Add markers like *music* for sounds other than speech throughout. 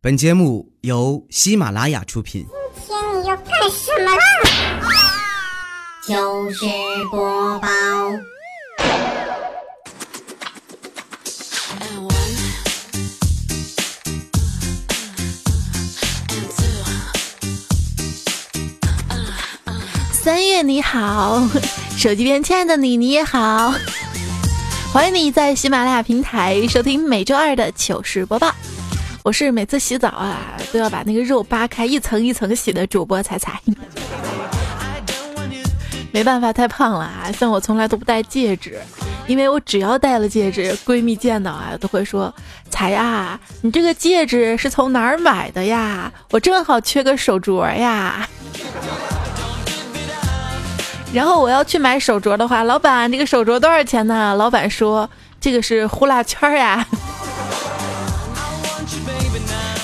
本节目由喜马拉雅出品。今天你要干什么啦？就是播报。三月你好，手机边亲爱的你你也好，欢迎你在喜马拉雅平台收听每周二的糗事播报。我是每次洗澡啊都要把那个肉扒开一层一层洗的主播彩彩。*laughs* 没办法，太胖了啊！像我从来都不戴戒指，因为我只要戴了戒指，闺蜜见到啊都会说：“彩呀，你这个戒指是从哪儿买的呀？我正好缺个手镯呀。” *laughs* 然后我要去买手镯的话，老板，这个手镯多少钱呢？老板说：“这个是呼啦圈呀。”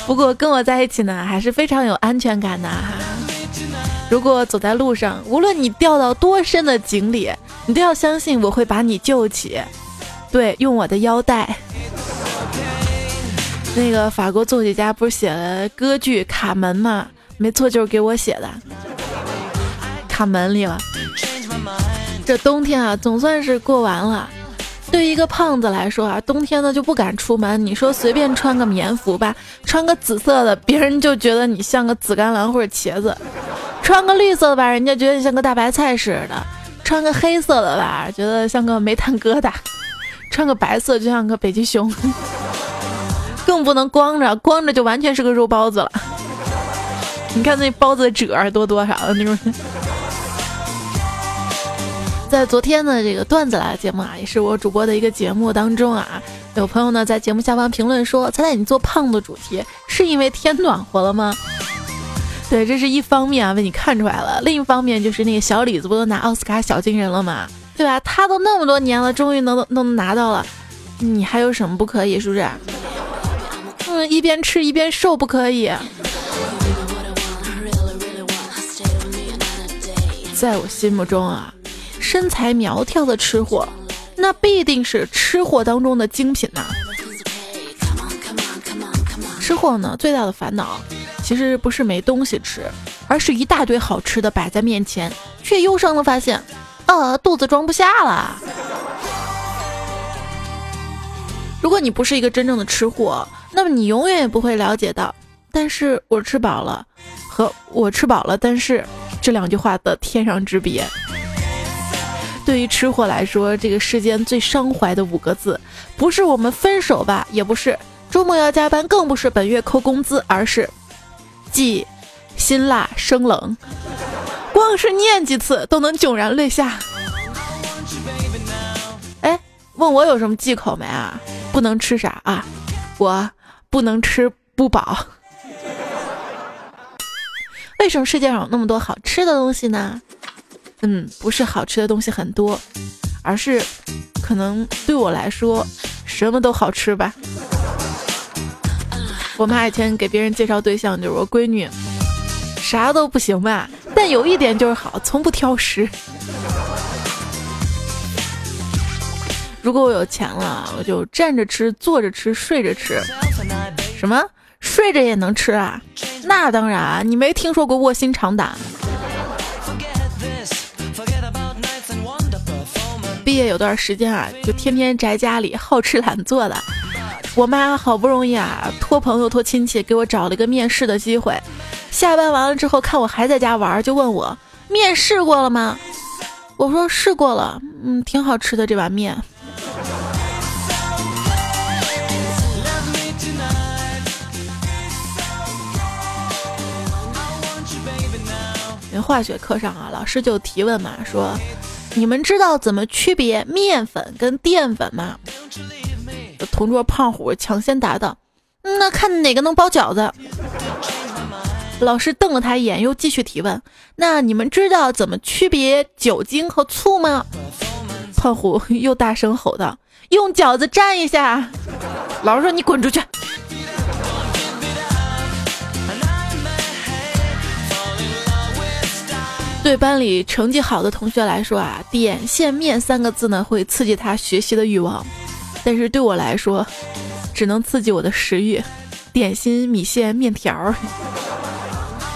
不过跟我在一起呢，还是非常有安全感的哈。如果走在路上，无论你掉到多深的井里，你都要相信我会把你救起。对，用我的腰带。那个法国作曲家不是写了歌剧《卡门》吗？没错，就是给我写的。卡门里了。这冬天啊，总算是过完了。对于一个胖子来说啊，冬天呢就不敢出门。你说随便穿个棉服吧，穿个紫色的，别人就觉得你像个紫甘蓝或者茄子；穿个绿色的吧，人家觉得你像个大白菜似的；穿个黑色的吧，觉得像个煤炭疙瘩；穿个白色就像个北极熊。*laughs* 更不能光着，光着就完全是个肉包子了。*laughs* 你看那包子褶儿多多少的那种。在昨天的这个段子来节目啊，也是我主播的一个节目当中啊，有朋友呢在节目下方评论说：“猜猜你做胖的主题是因为天暖和了吗？” *laughs* 对，这是一方面啊，被你看出来了。另一方面就是那个小李子不都拿奥斯卡小金人了吗？对吧？他都那么多年了，终于能能拿到了，你还有什么不可以？是不是？嗯，一边吃一边瘦不可以。在我心目中啊。身材苗条的吃货，那必定是吃货当中的精品呐。吃货呢，最大的烦恼其实不是没东西吃，而是一大堆好吃的摆在面前，却忧伤的发现，呃，肚子装不下了。如果你不是一个真正的吃货，那么你永远也不会了解到，但是我吃饱了和我吃饱了，但是这两句话的天壤之别。对于吃货来说，这个世间最伤怀的五个字，不是我们分手吧，也不是周末要加班，更不是本月扣工资，而是忌辛辣生冷。光是念几次都能迥然泪下。哎，问我有什么忌口没啊？不能吃啥啊？我不能吃不饱。*laughs* 为什么世界上有那么多好吃的东西呢？嗯，不是好吃的东西很多，而是可能对我来说什么都好吃吧。我妈以前给别人介绍对象，就是我闺女，啥都不行吧，但有一点就是好，从不挑食。如果我有钱了，我就站着吃、坐着吃、睡着吃。什么？睡着也能吃啊？那当然，你没听说过卧薪尝胆？毕业有段时间啊，就天天宅家里好吃懒做的。我妈好不容易啊，托朋友托亲戚给我找了一个面试的机会。下班完了之后，看我还在家玩，就问我面试过了吗？我说试过了，嗯，挺好吃的这碗面。因为化学课上啊，老师就提问嘛，说。你们知道怎么区别面粉跟淀粉吗？同桌胖虎抢先答道：“那看哪个能包饺子。”老师瞪了他一眼，又继续提问：“那你们知道怎么区别酒精和醋吗？”胖虎又大声吼道：“用饺子蘸一下。”老师说：“你滚出去。”对班里成绩好的同学来说啊，点线面三个字呢会刺激他学习的欲望，但是对我来说，只能刺激我的食欲。点心、米线、面条。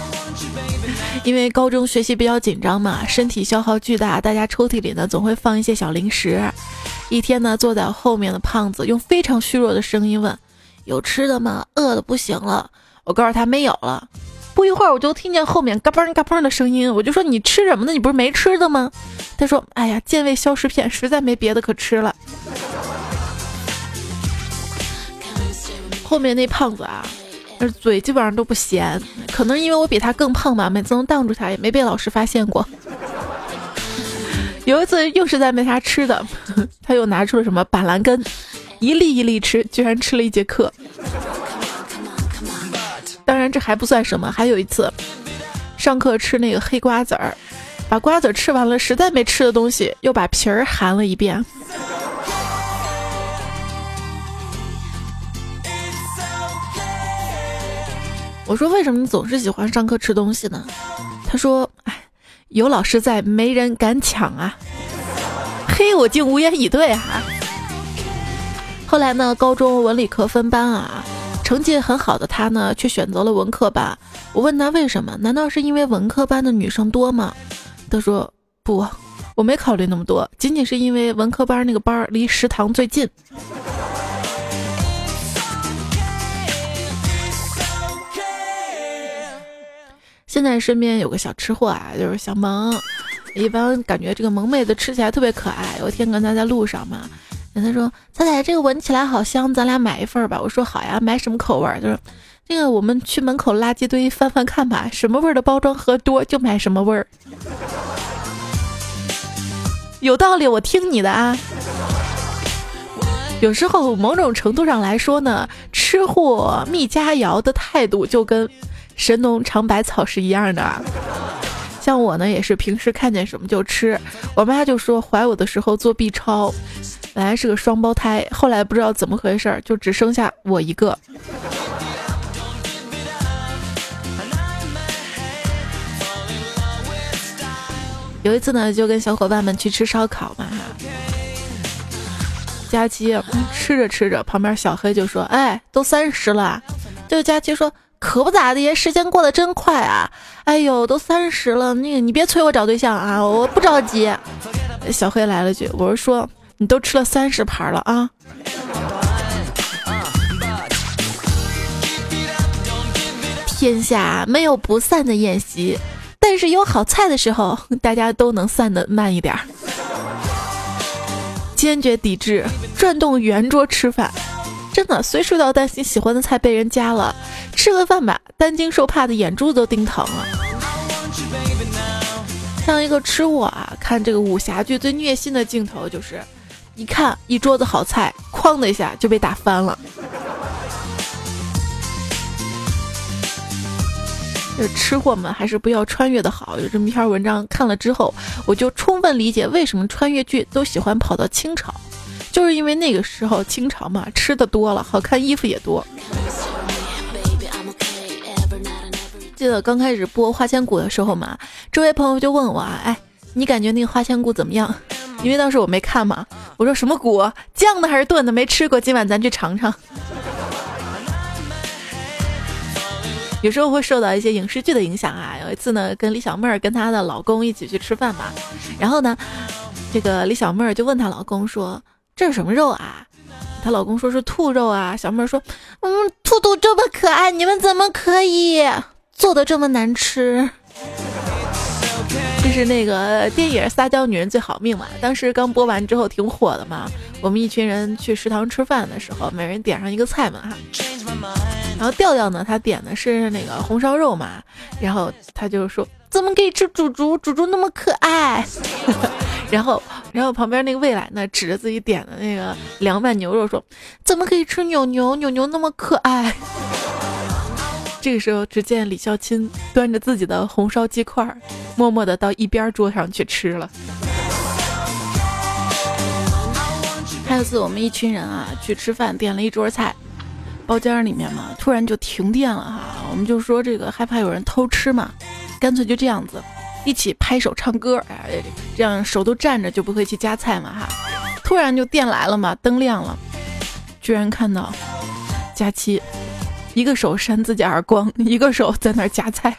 *laughs* 因为高中学习比较紧张嘛，身体消耗巨大，大家抽屉里呢总会放一些小零食。一天呢，坐在后面的胖子用非常虚弱的声音问：“有吃的吗？饿的不行了。”我告诉他没有了。不一会儿，我就听见后面嘎嘣嘎嘣的声音，我就说：“你吃什么呢？你不是没吃的吗？”他说：“哎呀，健胃消食片，实在没别的可吃了。”后面那胖子啊。嘴基本上都不闲，可能因为我比他更胖吧，每次能挡住他，也没被老师发现过。有一次又是在没啥吃的，*laughs* 他又拿出了什么板蓝根，一粒一粒吃，居然吃了一节课。当然这还不算什么，还有一次上课吃那个黑瓜子儿，把瓜子吃完了，实在没吃的东西，又把皮儿含了一遍。我说：“为什么你总是喜欢上课吃东西呢？”他说：“哎，有老师在，没人敢抢啊。”嘿，我竟无言以对啊。后来呢，高中文理科分班啊，成绩很好的他呢，却选择了文科班。我问他为什么？难道是因为文科班的女生多吗？他说：“不，我没考虑那么多，仅仅是因为文科班那个班离食堂最近。”现在身边有个小吃货啊，就是小萌，一般感觉这个萌妹子吃起来特别可爱。有一天跟他在路上嘛，他说：“彩彩，这个闻起来好香，咱俩买一份吧。”我说：“好呀，买什么口味？”他说：“这个我们去门口垃圾堆翻翻看吧，什么味儿的包装盒多就买什么味儿。”有道理，我听你的啊。有时候某种程度上来说呢，吃货觅佳肴的态度就跟。神农尝百草是一样的，像我呢，也是平时看见什么就吃。我妈就说怀我的时候做 B 超，本来是个双胞胎，后来不知道怎么回事儿，就只剩下我一个。有一次呢，就跟小伙伴们去吃烧烤嘛，哈。佳琪吃着吃着，旁边小黑就说：“哎，都三十了。”就佳琪说。可不咋的，时间过得真快啊！哎呦，都三十了，你你别催我找对象啊，我不着急。小黑来了句：“我是说，你都吃了三十盘了啊！”天下没有不散的宴席，但是有好菜的时候，大家都能散的慢一点儿。坚决抵制转动圆桌吃饭。真的，随时都要担心喜欢的菜被人夹了。吃个饭吧，担惊受怕的眼珠子都盯疼了。像一个吃货啊，看这个武侠剧最虐心的镜头就是，一看一桌子好菜，哐的一下就被打翻了。这吃货们还是不要穿越的好。有这么一篇文章看了之后，我就充分理解为什么穿越剧都喜欢跑到清朝。就是因为那个时候清朝嘛，吃的多了，好看衣服也多。记得刚开始播《花千骨》的时候嘛，这位朋友就问我啊，哎，你感觉那个花千骨怎么样？因为当时我没看嘛，我说什么骨，酱的还是炖的？没吃过，今晚咱去尝尝。有时候会受到一些影视剧的影响啊。有一次呢，跟李小妹儿跟她的老公一起去吃饭嘛，然后呢，这个李小妹儿就问她老公说。这是什么肉啊？她老公说是兔肉啊。小妹儿说：“嗯，兔兔这么可爱，你们怎么可以做的这么难吃？”是那个电影《撒娇女人最好命》嘛？当时刚播完之后挺火的嘛。我们一群人去食堂吃饭的时候，每人点上一个菜嘛哈。然后调调呢，他点的是那个红烧肉嘛。然后他就说：“怎么可以吃猪猪？猪猪那么可爱。*laughs* ”然后，然后旁边那个未来呢，指着自己点的那个凉拌牛肉说：“怎么可以吃牛牛？牛牛那么可爱。”这个时候，只见李孝钦端着自己的红烧鸡块，默默的到一边桌上去吃了。还有次，我们一群人啊去吃饭，点了一桌菜，包间里面嘛，突然就停电了哈，我们就说这个害怕有人偷吃嘛，干脆就这样子。一起拍手唱歌，哎，这样手都站着就不会去夹菜嘛哈。突然就电来了嘛，灯亮了，居然看到佳期一个手扇自己耳光，一个手在那夹菜。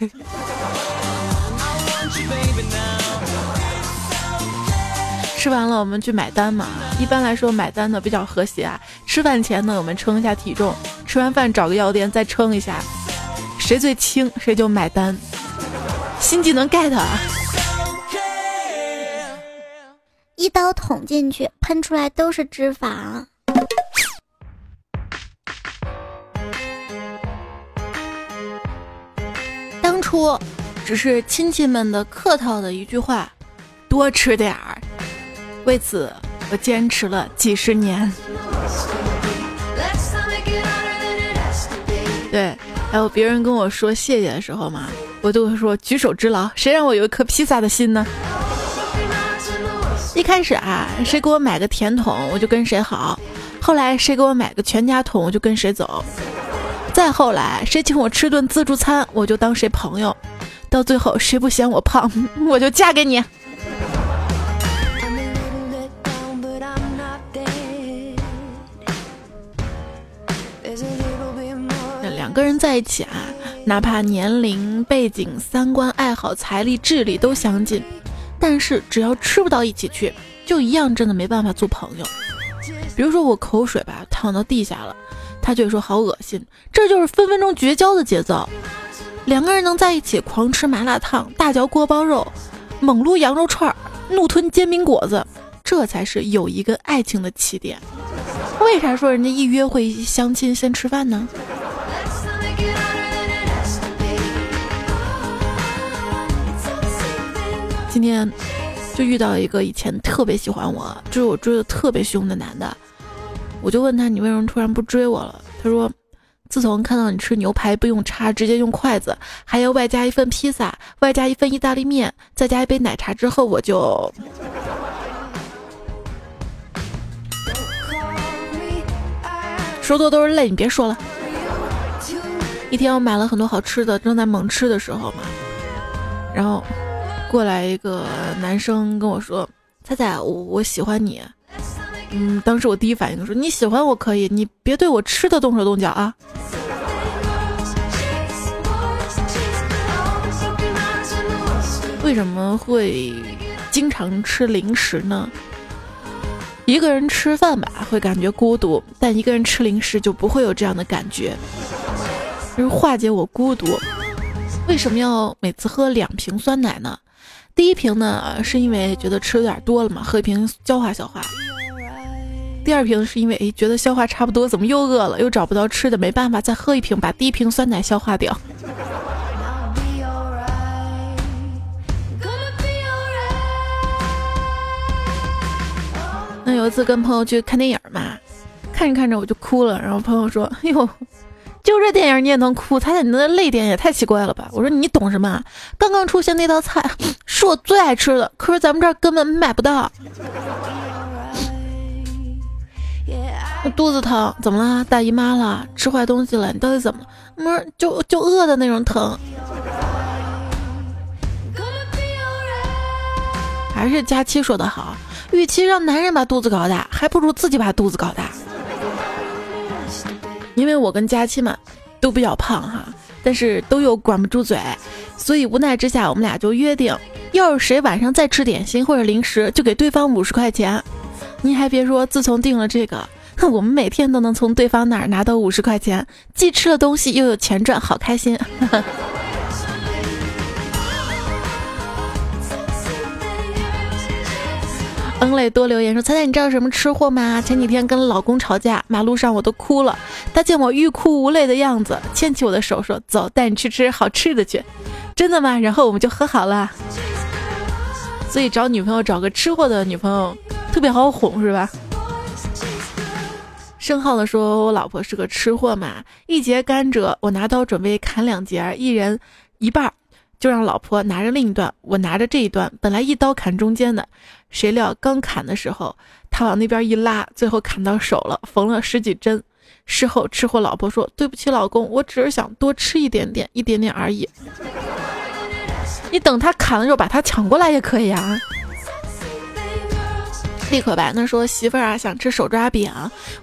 吃完了，我们去买单嘛。一般来说，买单的比较和谐啊。吃饭前呢，我们称一下体重；吃完饭找个药店再称一下，谁最轻谁就买单。新技能 get 啊！一刀捅进去，喷出来都是脂肪。当初只是亲戚们的客套的一句话，多吃点儿。为此，我坚持了几十年。对，还有别人跟我说谢谢的时候嘛，我都会说举手之劳。谁让我有一颗披萨的心呢？一开始啊，谁给我买个甜筒，我就跟谁好；后来谁给我买个全家桶，我就跟谁走；再后来谁请我吃顿自助餐，我就当谁朋友；到最后谁不嫌我胖，*laughs* 我就嫁给你。两个人在一起啊，哪怕年龄、背景、三观、爱好、财力、智力都相近，但是只要吃不到一起去，就一样真的没办法做朋友。比如说我口水吧淌到地下了，他就会说好恶心，这就是分分钟绝交的节奏。两个人能在一起狂吃麻辣烫、大嚼锅包肉、猛撸羊肉串、怒吞煎饼果子，这才是友谊跟爱情的起点。为啥说人家一约会相亲先吃饭呢？今天就遇到一个以前特别喜欢我，追我追的特别凶的男的，我就问他你为什么突然不追我了？他说，自从看到你吃牛排不用叉，直接用筷子，还要外加一份披萨，外加一份意大利面，再加一杯奶茶之后，我就 *laughs* 说多都是泪，你别说了。一天我买了很多好吃的，正在猛吃的时候嘛，然后。过来一个男生跟我说：“菜菜，我我喜欢你。”嗯，当时我第一反应就说：“你喜欢我可以，你别对我吃的动手动脚啊。”为什么会经常吃零食呢？一个人吃饭吧会感觉孤独，但一个人吃零食就不会有这样的感觉，就是化解我孤独。为什么要每次喝两瓶酸奶呢？第一瓶呢，是因为觉得吃有点多了嘛，喝一瓶消化消化。第二瓶是因为哎，觉得消化差不多，怎么又饿了，又找不到吃的，没办法再喝一瓶，把第一瓶酸奶消化掉。那有一次跟朋友去看电影嘛，看着看着我就哭了，然后朋友说：“哎呦。”就这电影你也能哭？猜猜你那泪点也太奇怪了吧！我说你懂什么？刚刚出现那道菜 *sniffs* 是我最爱吃的，可是咱们这儿根本买不到。我肚子疼，怎么了？大姨妈了？吃坏东西了？你到底怎么了？不是就就饿的那种疼。还是佳期说的好，与其让男人把肚子搞大，还不如自己把肚子搞大。因为我跟佳期嘛都比较胖哈，但是都有管不住嘴，所以无奈之下，我们俩就约定，要是谁晚上再吃点心或者零食，就给对方五十块钱。您还别说，自从定了这个，*laughs* 我们每天都能从对方那儿拿到五十块钱，既吃了东西又有钱赚，好开心。恩磊多留言说：“猜猜你知道什么吃货吗？前几天跟老公吵架，马路上我都哭了。他见我欲哭无泪的样子，牵起我的手说：‘走，带你去吃好吃的去。’真的吗？然后我们就和好了。所以找女朋友找个吃货的女朋友特别好哄，是吧？”申浩的说：“我老婆是个吃货嘛，一节甘蔗，我拿刀准备砍两节，一人一半。”就让老婆拿着另一段，我拿着这一段，本来一刀砍中间的，谁料刚砍的时候，他往那边一拉，最后砍到手了，缝了十几针。事后吃货老婆说：“对不起，老公，我只是想多吃一点点，一点点而已。”你等他砍了之后把他抢过来也可以啊。立刻白那说媳妇儿啊想吃手抓饼，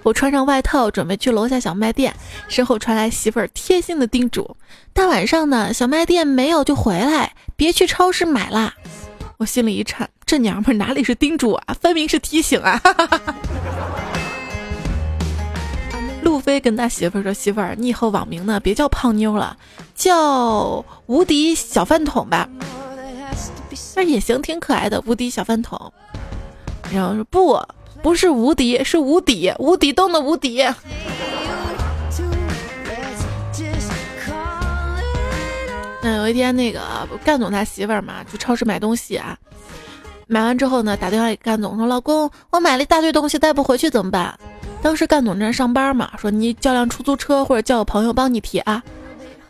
我穿上外套准备去楼下小卖店，身后传来媳妇儿贴心的叮嘱：大晚上的小卖店没有就回来，别去超市买啦。我心里一颤，这娘们哪里是叮嘱啊，分明是提醒啊！*laughs* 路飞跟他媳妇儿说：“媳妇儿，你以后网名呢别叫胖妞了，叫无敌小饭桶吧。那也行，挺可爱的，无敌小饭桶。”然后说：“不，不是无敌，是无底，无底洞的无底。*laughs* ”那有一天，那个干总他媳妇儿嘛，去超市买东西啊，买完之后呢，打电话给干总说：“老公，我买了一大堆东西，带不回去怎么办？”当时干总正上班嘛，说：“你叫辆出租车或者叫个朋友帮你提啊。”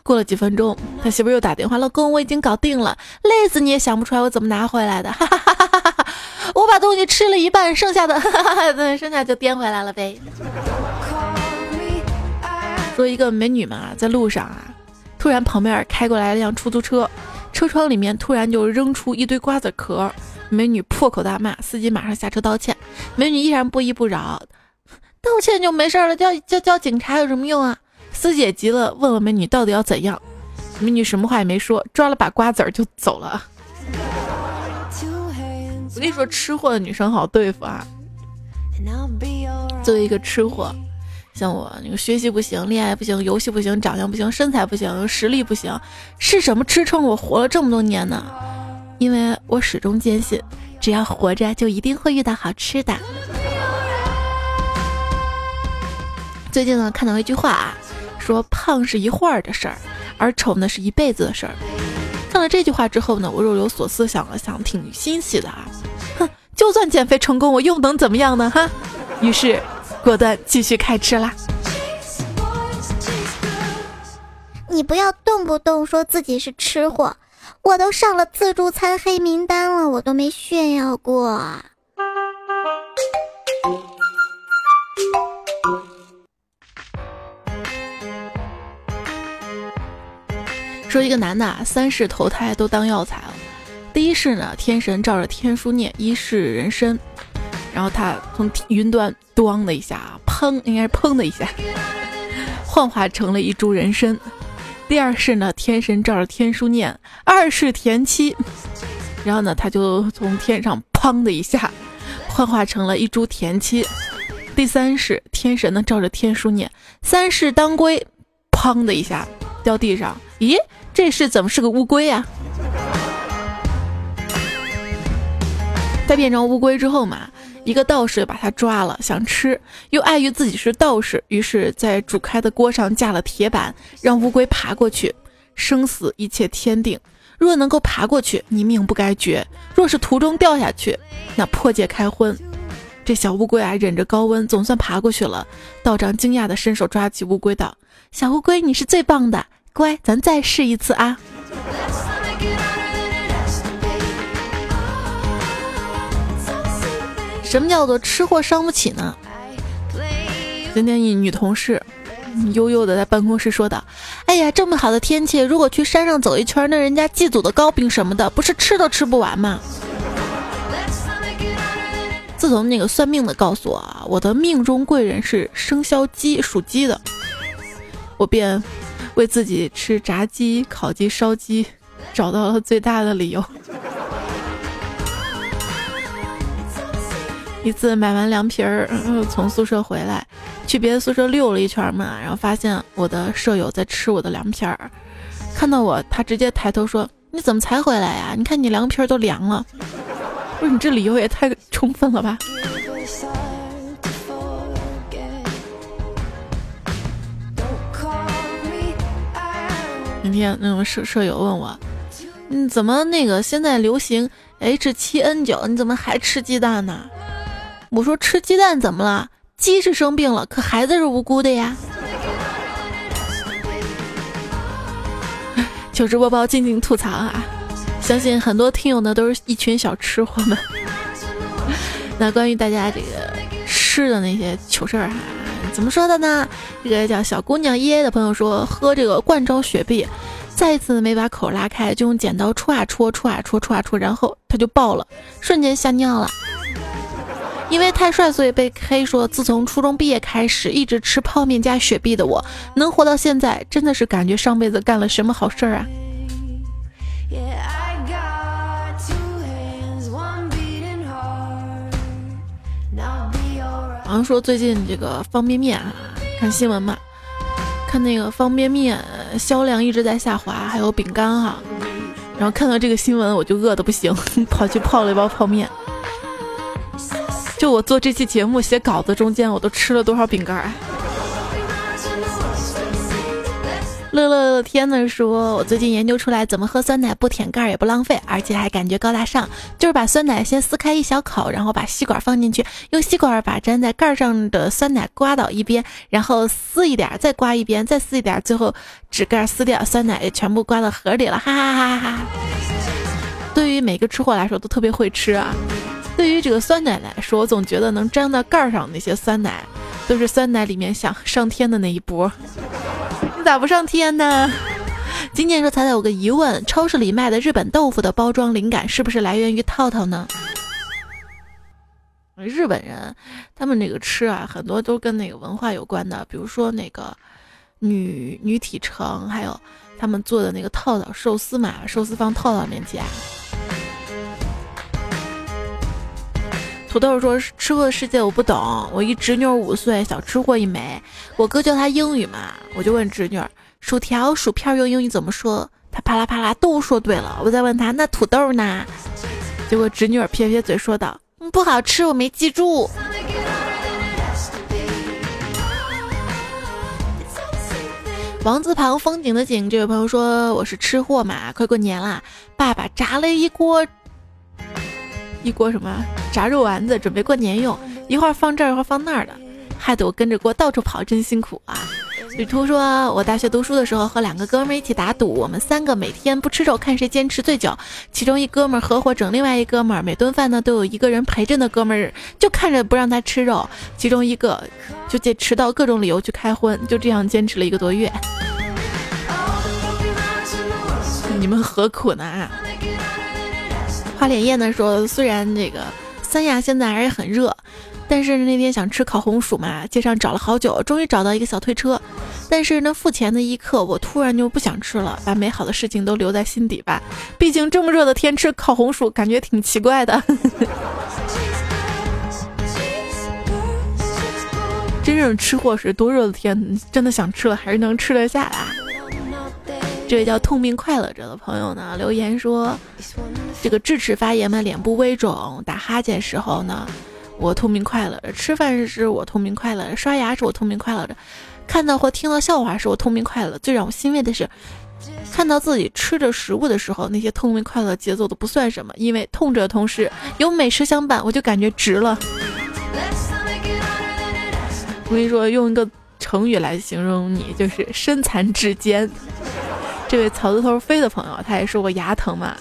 过了几分钟，他媳妇又打电话：“老公，我已经搞定了，累死你也想不出来我怎么拿回来的。”哈哈哈哈哈哈！我把东西吃了一半，剩下的，*laughs* 哈哈哈哈剩下就颠回来了呗。作为一个美女嘛，在路上啊。突然，旁边开过来一辆出租车，车窗里面突然就扔出一堆瓜子壳，美女破口大骂，司机马上下车道歉，美女依然不依不饶，道歉就没事了，叫叫叫警察有什么用啊？司机也急了，问问美女到底要怎样，美女什么话也没说，抓了把瓜子儿就走了。我跟你说，吃货的女生好对付啊！作为一个吃货。像我那个学习不行，恋爱不行，游戏不行，长相不行，身材不行，实力不行，是什么支撑我活了这么多年呢？因为我始终坚信，只要活着就一定会遇到好吃的。最近呢，看到一句话啊，说胖是一会儿的事儿，而丑呢是一辈子的事儿。看了这句话之后呢，我若有所思，想了想，挺欣喜的啊。哼，就算减肥成功，我又能怎么样呢？哈，于是。果断继续开吃啦！你不要动不动说自己是吃货，我都上了自助餐黑名单了，我都没炫耀过。说一个男的啊，三世投胎都当药材了。第一世呢，天神照着天书念一世人参。然后他从云端“咣”的一下，砰，应该是“砰”的一下，*laughs* 幻化成了一株人参。第二世呢，天神照着天书念“二世田七”，然后呢，他就从天上“砰”的一下，幻化成了一株田七。第三世天神呢，照着天书念“三世当归”，砰的一下掉地上。咦，这是怎么是个乌龟呀？在变成乌龟之后嘛。一个道士把他抓了，想吃，又碍于自己是道士，于是，在煮开的锅上架了铁板，让乌龟爬过去。生死一切天定，若能够爬过去，你命不该绝；若是途中掉下去，那破戒开荤。这小乌龟啊，忍着高温，总算爬过去了。道长惊讶地伸手抓起乌龟道：“小乌龟，你是最棒的，乖，咱再试一次啊。”什么叫做吃货伤不起呢？今天一女同事悠悠的在办公室说道：“哎呀，这么好的天气，如果去山上走一圈，那人家祭祖的糕饼什么的，不是吃都吃不完吗？”自从那个算命的告诉我，我的命中贵人是生肖鸡，属鸡的，我便为自己吃炸鸡、烤鸡、烧鸡找到了最大的理由。*laughs* 一次买完凉皮儿，从宿舍回来，去别的宿舍溜了一圈嘛，然后发现我的舍友在吃我的凉皮儿，看到我，他直接抬头说：“你怎么才回来呀？你看你凉皮儿都凉了。”不是你这理由也太充分了吧？今天那种舍舍友问我：“嗯，怎么那个现在流行 H 七 N 九？你怎么还吃鸡蛋呢？”我说吃鸡蛋怎么了？鸡是生病了，可孩子是无辜的呀。糗事播报，静静吐槽啊！相信很多听友呢都是一群小吃货们。*laughs* 那关于大家这个吃的那些糗事儿哈，怎么说的呢？这个叫小姑娘耶的朋友说，喝这个罐装雪碧，再一次没把口拉开，就用剪刀戳啊戳，戳啊戳，戳啊戳，然后他就爆了，瞬间吓尿了。因为太帅，所以被黑说。自从初中毕业开始，一直吃泡面加雪碧的我，能活到现在，真的是感觉上辈子干了什么好事儿啊！好像说最近这个方便面啊，看新闻嘛，看那个方便面销量一直在下滑，还有饼干哈。然后看到这个新闻，我就饿的不行，*laughs* 跑去泡了一包泡面。就我做这期节目写稿子中间，我都吃了多少饼干？乐乐乐天的说，我最近研究出来怎么喝酸奶不舔盖也不浪费，而且还感觉高大上，就是把酸奶先撕开一小口，然后把吸管放进去，用吸管把粘在盖上的酸奶刮到一边，然后撕一点，再刮一边，再撕一点，最后纸盖撕掉，酸奶也全部刮到盒里了，哈哈哈哈！对于每个吃货来说都特别会吃啊。对于这个酸奶来说，我总觉得能粘到盖上那些酸奶，都是酸奶里面想上天的那一波。咋不上天呢？今年说彩彩有个疑问：超市里卖的日本豆腐的包装灵感是不是来源于套套呢？日本人他们那个吃啊，很多都跟那个文化有关的，比如说那个女女体城，还有他们做的那个套套寿司嘛，寿司放套套面夹。土豆说：“吃货的世界我不懂，我一侄女五岁，小吃货一枚。我哥教她英语嘛，我就问侄女，薯条、薯片用英语怎么说？她啪啦啪啦都说对了。我再问她，那土豆呢？结果侄女撇撇嘴说道：不好吃，我没记住。王字旁风景的景，这位朋友说我是吃货嘛，快过年啦，爸爸炸了一锅。”一锅什么炸肉丸子，准备过年用，一会儿放这儿，一会儿放那儿的，害得我跟着锅到处跑，真辛苦啊！旅途说，我大学读书的时候和两个哥们一起打赌，我们三个每天不吃肉，看谁坚持最久。其中一哥们合伙整另外一哥们，每顿饭呢都有一个人陪着的哥们儿，就看着不让他吃肉。其中一个就借迟到各种理由去开荤，就这样坚持了一个多月。你们何苦呢？花脸叶呢说，虽然这个三亚现在还是很热，但是那天想吃烤红薯嘛，街上找了好久，终于找到一个小推车。但是呢，付钱的一刻，我突然就不想吃了，把美好的事情都留在心底吧。毕竟这么热的天吃烤红薯，感觉挺奇怪的。*laughs* 真正吃货是多热的天，真的想吃了还是能吃得下来。这位叫痛并快乐着的朋友呢，留言说：“这个智齿发炎嘛，脸部微肿，打哈欠时候呢，我痛并快乐着；吃饭时我痛并快乐着；刷牙时我痛并快乐着；看到或听到笑话时我痛并快乐着。最让我欣慰的是，看到自己吃着食物的时候，那些痛并快乐节奏都不算什么，因为痛着的同时有美食相伴，我就感觉值了。我跟你说，用一个成语来形容你，就是身残志坚。”这位草字头飞的朋友，他也说我牙疼嘛，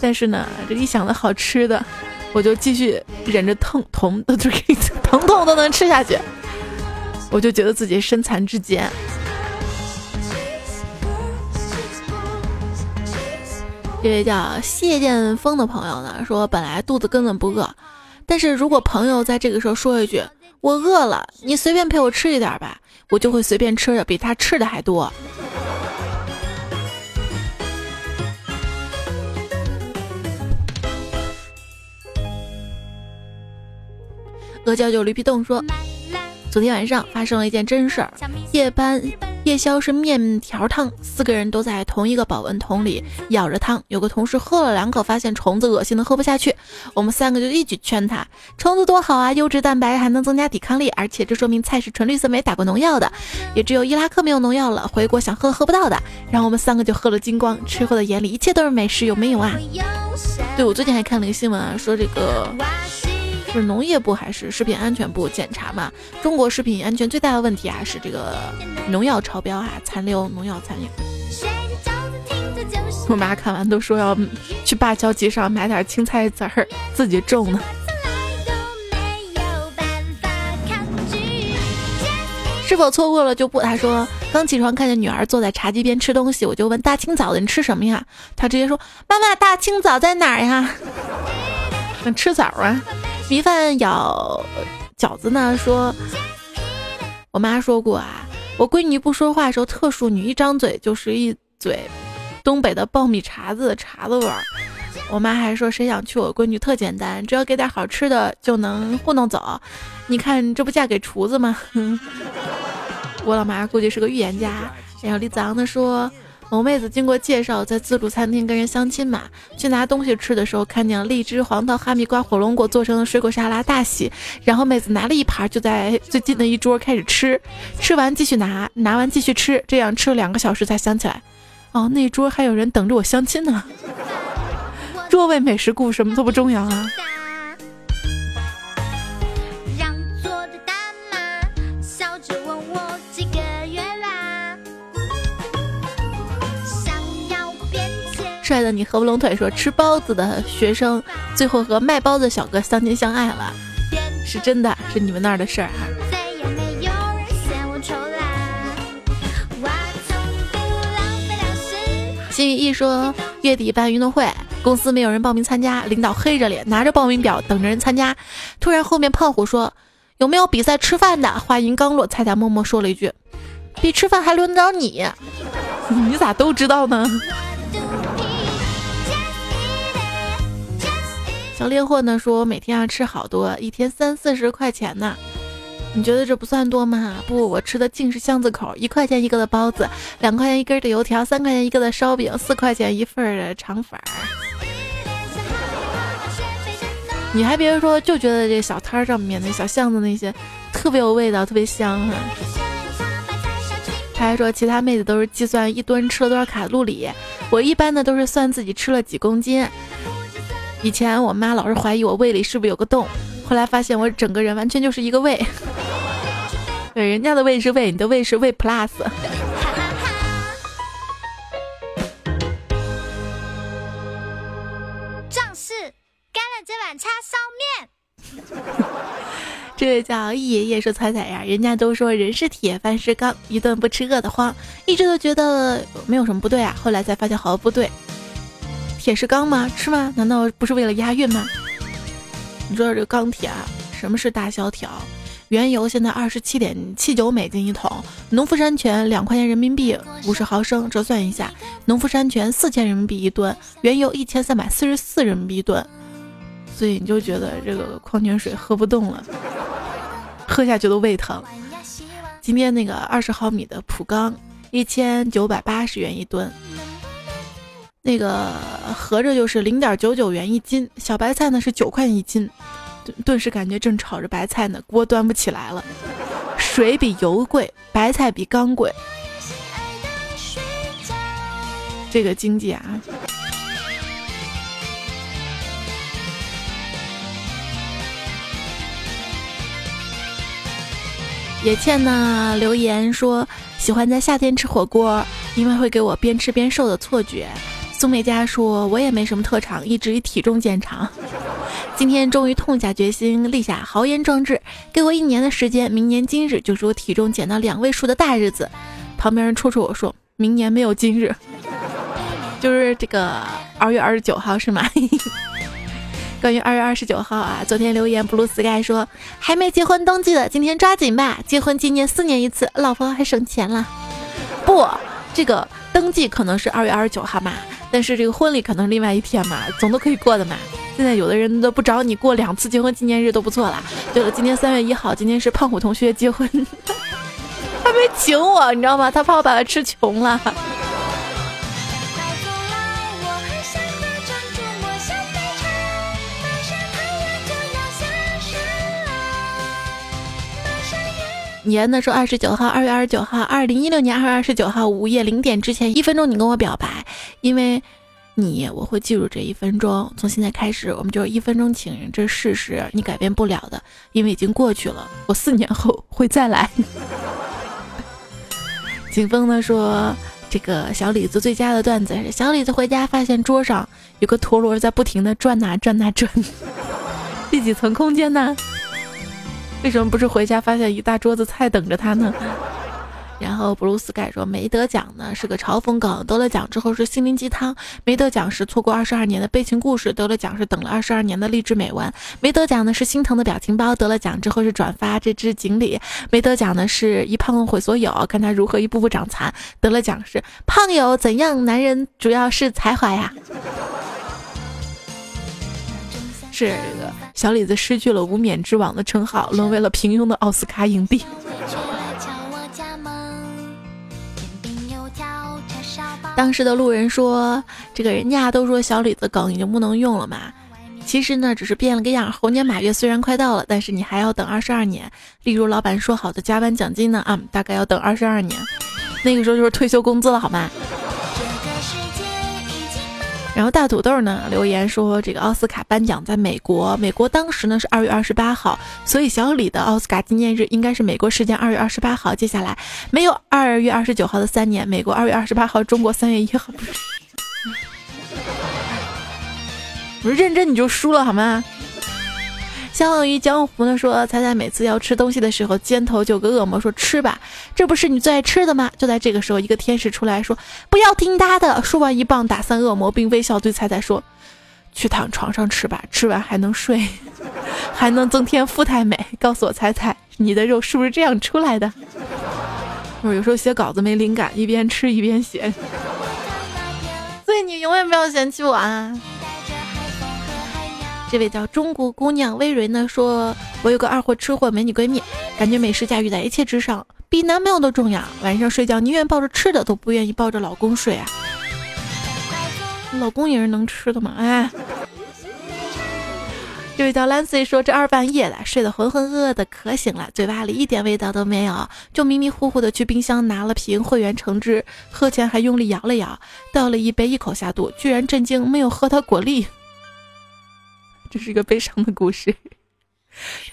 但是呢，这一想到好吃的，我就继续忍着疼痛，疼痛都能吃下去，我就觉得自己身残志坚。这位叫谢剑锋的朋友呢，说本来肚子根本不饿，但是如果朋友在这个时候说一句“我饿了，你随便陪我吃一点吧”，我就会随便吃的比他吃的还多。阿胶就驴皮冻说，昨天晚上发生了一件真事儿。夜班夜宵是面条汤，四个人都在同一个保温桶里舀着汤。有个同事喝了两口，发现虫子恶心的喝不下去。我们三个就一起劝他：虫子多好啊，优质蛋白还能增加抵抗力，而且这说明菜是纯绿色，没打过农药的。也只有伊拉克没有农药了，回国想喝喝不到的。然后我们三个就喝了精光。吃货的眼里一切都是美食，有没有啊？对，我最近还看了一个新闻啊，说这个。是农业部还是食品安全部检查嘛？中国食品安全最大的问题啊是这个农药超标啊，残留农药残留。我妈看完都说要去芭蕉集上买点青菜籽儿自己种呢。是否错过了就不？他说刚起床看见女儿坐在茶几边吃东西，我就问大清早的你吃什么呀？他直接说妈妈大清早在哪儿呀？吃枣啊。米饭咬饺子呢，说，我妈说过啊，我闺女不说话的时候特淑女，一张嘴就是一嘴东北的爆米碴子碴子味儿。我妈还说，谁想娶我闺女特简单，只要给点好吃的就能糊弄走。你看这不嫁给厨子吗？*laughs* 我老妈估计是个预言家。然后李子昂的说。某妹子经过介绍，在自助餐厅跟人相亲嘛，去拿东西吃的时候，看见荔枝、黄桃、哈密瓜、火龙果做成的水果沙拉，大喜。然后妹子拿了一盘，就在最近的一桌开始吃，吃完继续拿，拿完继续吃，这样吃了两个小时才想起来，哦，那桌还有人等着我相亲呢。*laughs* 若为美食故，什么都不重要啊。帅的你合不拢腿，说吃包子的学生最后和卖包子小哥相亲相爱了，是真的是你们那儿的事儿哈。心语一说月底办运动会，公司没有人报名参加，领导黑着脸拿着报名表等着人参加，突然后面胖虎说有没有比赛吃饭的？话音刚落，菜菜默默说了一句，比吃饭还轮得着你？*laughs* 你咋都知道呢？小猎货呢说每天要吃好多，一天三四十块钱呢，你觉得这不算多吗？不，我吃的尽是巷子口，一块钱一个的包子，两块钱一根的油条，三块钱一个的烧饼，四块钱一份的肠粉。你还别说，就觉得这小摊上面那小巷子那些特别有味道，特别香哈。他还说其他妹子都是计算一吨吃了多少卡路里，我一般的都是算自己吃了几公斤。以前我妈老是怀疑我胃里是不是有个洞，后来发现我整个人完全就是一个胃。*laughs* 对，人家的胃是胃，你的胃是胃 plus。*laughs* 壮士，干了这碗叉烧面。*laughs* 这位叫易爷爷说：“彩彩呀，人家都说人是铁，饭是钢，一顿不吃饿得慌。一直都觉得没有什么不对啊，后来才发现好不对。”铁是钢吗？吃吗？难道不是为了押韵吗？你说这个钢铁啊，什么是大萧条？原油现在二十七点七九美金一桶，农夫山泉两块钱人民币五十毫升，折算一下，农夫山泉四千人民币一吨，原油一千三百四十四人民币一吨，所以你就觉得这个矿泉水喝不动了，喝下去都胃疼。今天那个二十毫米的普钢一千九百八十元一吨。那个合着就是零点九九元一斤，小白菜呢是九块一斤，顿顿时感觉正炒着白菜呢，锅端不起来了。水比油贵，白菜比钢贵，这个经济啊！野倩呢留言说喜欢在夏天吃火锅，因为会给我边吃边瘦的错觉。苏美佳说：“我也没什么特长，一直以体重见长。今天终于痛下决心，立下豪言壮志，给我一年的时间，明年今日就是我体重减到两位数的大日子。”旁边人戳戳我说：“明年没有今日，就是这个二月二十九号是吗？” *laughs* 关于二月二十九号啊，昨天留言 blue sky 说：“还没结婚登记的，今天抓紧吧，结婚纪念四年一次，老婆还省钱了。”不，这个登记可能是二月二十九号嘛。但是这个婚礼可能另外一天嘛，总都可以过的嘛。现在有的人都不找你过两次结婚纪念日都不错了。对了，今天三月一号，今天是胖虎同学结婚，*laughs* 他没请我，你知道吗？他怕我把他吃穷了。年的说二十九号，二月二十九号，二零一六年二月二十九号午夜零点之前一分钟，你跟我表白，因为你我会记住这一分钟。从现在开始，我们就一分钟情人，这事实，你改变不了的，因为已经过去了。我四年后会再来。*laughs* 景峰呢说，这个小李子最佳的段子是：小李子回家发现桌上有个陀螺在不停的转呐转呐转，第几层空间呢？为什么不是回家发现一大桌子菜等着他呢？然后布鲁斯盖说没得奖呢是个嘲讽梗，得了奖之后是心灵鸡汤；没得奖是错过二十二年的悲情故事，得了奖是等了二十二年的励志美文；没得奖呢是心疼的表情包，得了奖之后是转发这只锦鲤；没得奖呢是一胖毁所有，看他如何一步步长残；得了奖是胖友怎样，男人主要是才华呀。是这个小李子失去了无冕之王的称号，沦为了平庸的奥斯卡影帝。当时的路人说：“这个人家都说小李子梗已经不能用了嘛，其实呢，只是变了个样。猴年马月虽然快到了，但是你还要等二十二年。例如老板说好的加班奖金呢，啊，大概要等二十二年，那个时候就是退休工资了，好吗？”然后大土豆呢留言说，这个奥斯卡颁奖在美国，美国当时呢是二月二十八号，所以小李的奥斯卡纪念日应该是美国时间二月二十八号。接下来没有二月二十九号的三年，美国二月二十八号，中国三月一号，不是？*laughs* 不是认真你就输了好吗？相忘于江湖呢，说彩彩每次要吃东西的时候，肩头就有个恶魔说吃吧，这不是你最爱吃的吗？就在这个时候，一个天使出来说不要听他的，说完一棒打散恶魔，并微笑对彩彩说，去躺床上吃吧，吃完还能睡，还能增添富态美。告诉我彩彩，你的肉是不是这样出来的？我有时候写稿子没灵感，一边吃一边写，所以你永远不要嫌弃我啊。这位叫中国姑娘微蕊呢说：“我有个二货吃货美女闺蜜，感觉美食驾驭在一切之上，比男朋友都重要。晚上睡觉宁愿抱着吃的，都不愿意抱着老公睡啊。老公也是能吃的嘛？哎。”这位叫 Lancy 说：“这二半夜了，睡得浑浑噩噩的，渴醒了，嘴巴里一点味道都没有，就迷迷糊糊的去冰箱拿了瓶汇源橙汁，喝前还用力摇了摇，倒了一杯，一口下肚，居然震惊没有喝它果粒。”这是一个悲伤的故事。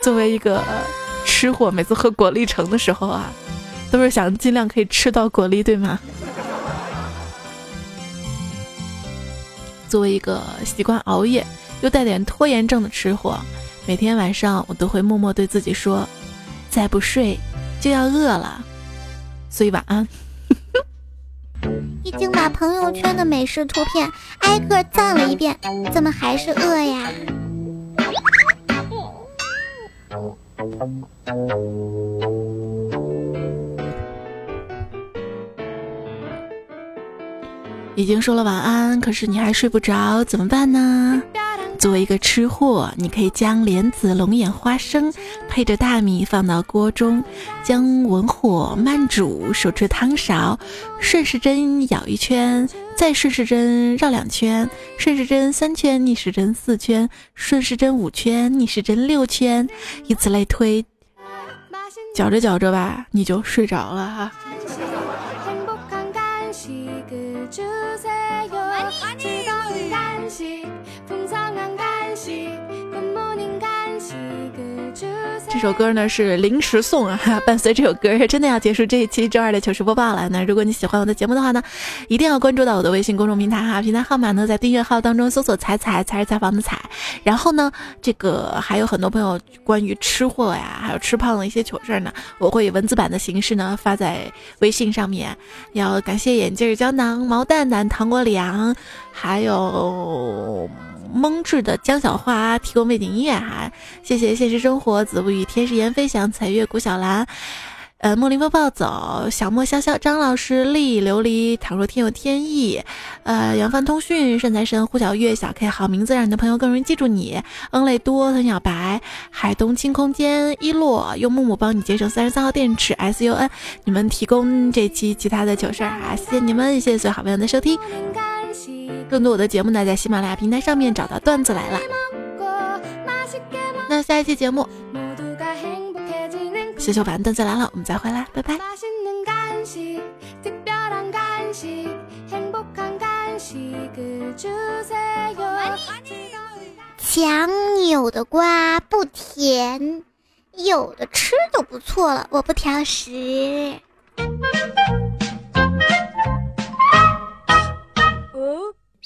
作为一个吃货，每次喝果粒橙的时候啊，都是想尽量可以吃到果粒，对吗？作为一个习惯熬夜又带点拖延症的吃货，每天晚上我都会默默对自己说：“再不睡就要饿了。”所以晚安。已经把朋友圈的美食图片挨个赞了一遍，怎么还是饿呀？已经说了晚安，可是你还睡不着，怎么办呢？作为一个吃货，你可以将莲子、龙眼、花生配着大米放到锅中，将文火慢煮，手持汤勺，顺时针舀一圈，再顺时针绕两圈，顺时针三圈，逆时针四圈，顺时针五圈，逆时针六圈，以此类推，搅着搅着吧，你就睡着了哈。这首歌呢是临时送啊，*laughs* 伴随这首歌真的要结束这一期周二的糗事播报了。那如果你喜欢我的节目的话呢，一定要关注到我的微信公众平台哈，平台号码呢在订阅号当中搜索“彩彩才是采访的彩”。然后呢，这个还有很多朋友关于吃货呀，还有吃胖的一些糗事呢，我会以文字版的形式呢发在微信上面。要感谢眼镜胶囊、毛蛋蛋、糖果凉，还有。蒙智的江小花提供背景音乐哈，谢谢现实生活子不语天使言飞翔彩月古小兰，呃莫林风暴走小莫潇潇张老师丽琉璃倘若天有天意，呃扬帆通讯善财神胡小月小 K 好名字让你的朋友更容易记住你，恩泪多藤小白海东清空间一落用木木帮你节省三十三号电池 SUN 你们提供这期其他的糗事儿哈，谢谢你们，谢谢所有好朋友的收听。更多我的节目呢，在喜马拉雅平台上面找到段子来了。那下一期节目，小秀版段子来了，我们再回来，拜拜。强扭的瓜不甜，有的吃就不错了，我不挑食。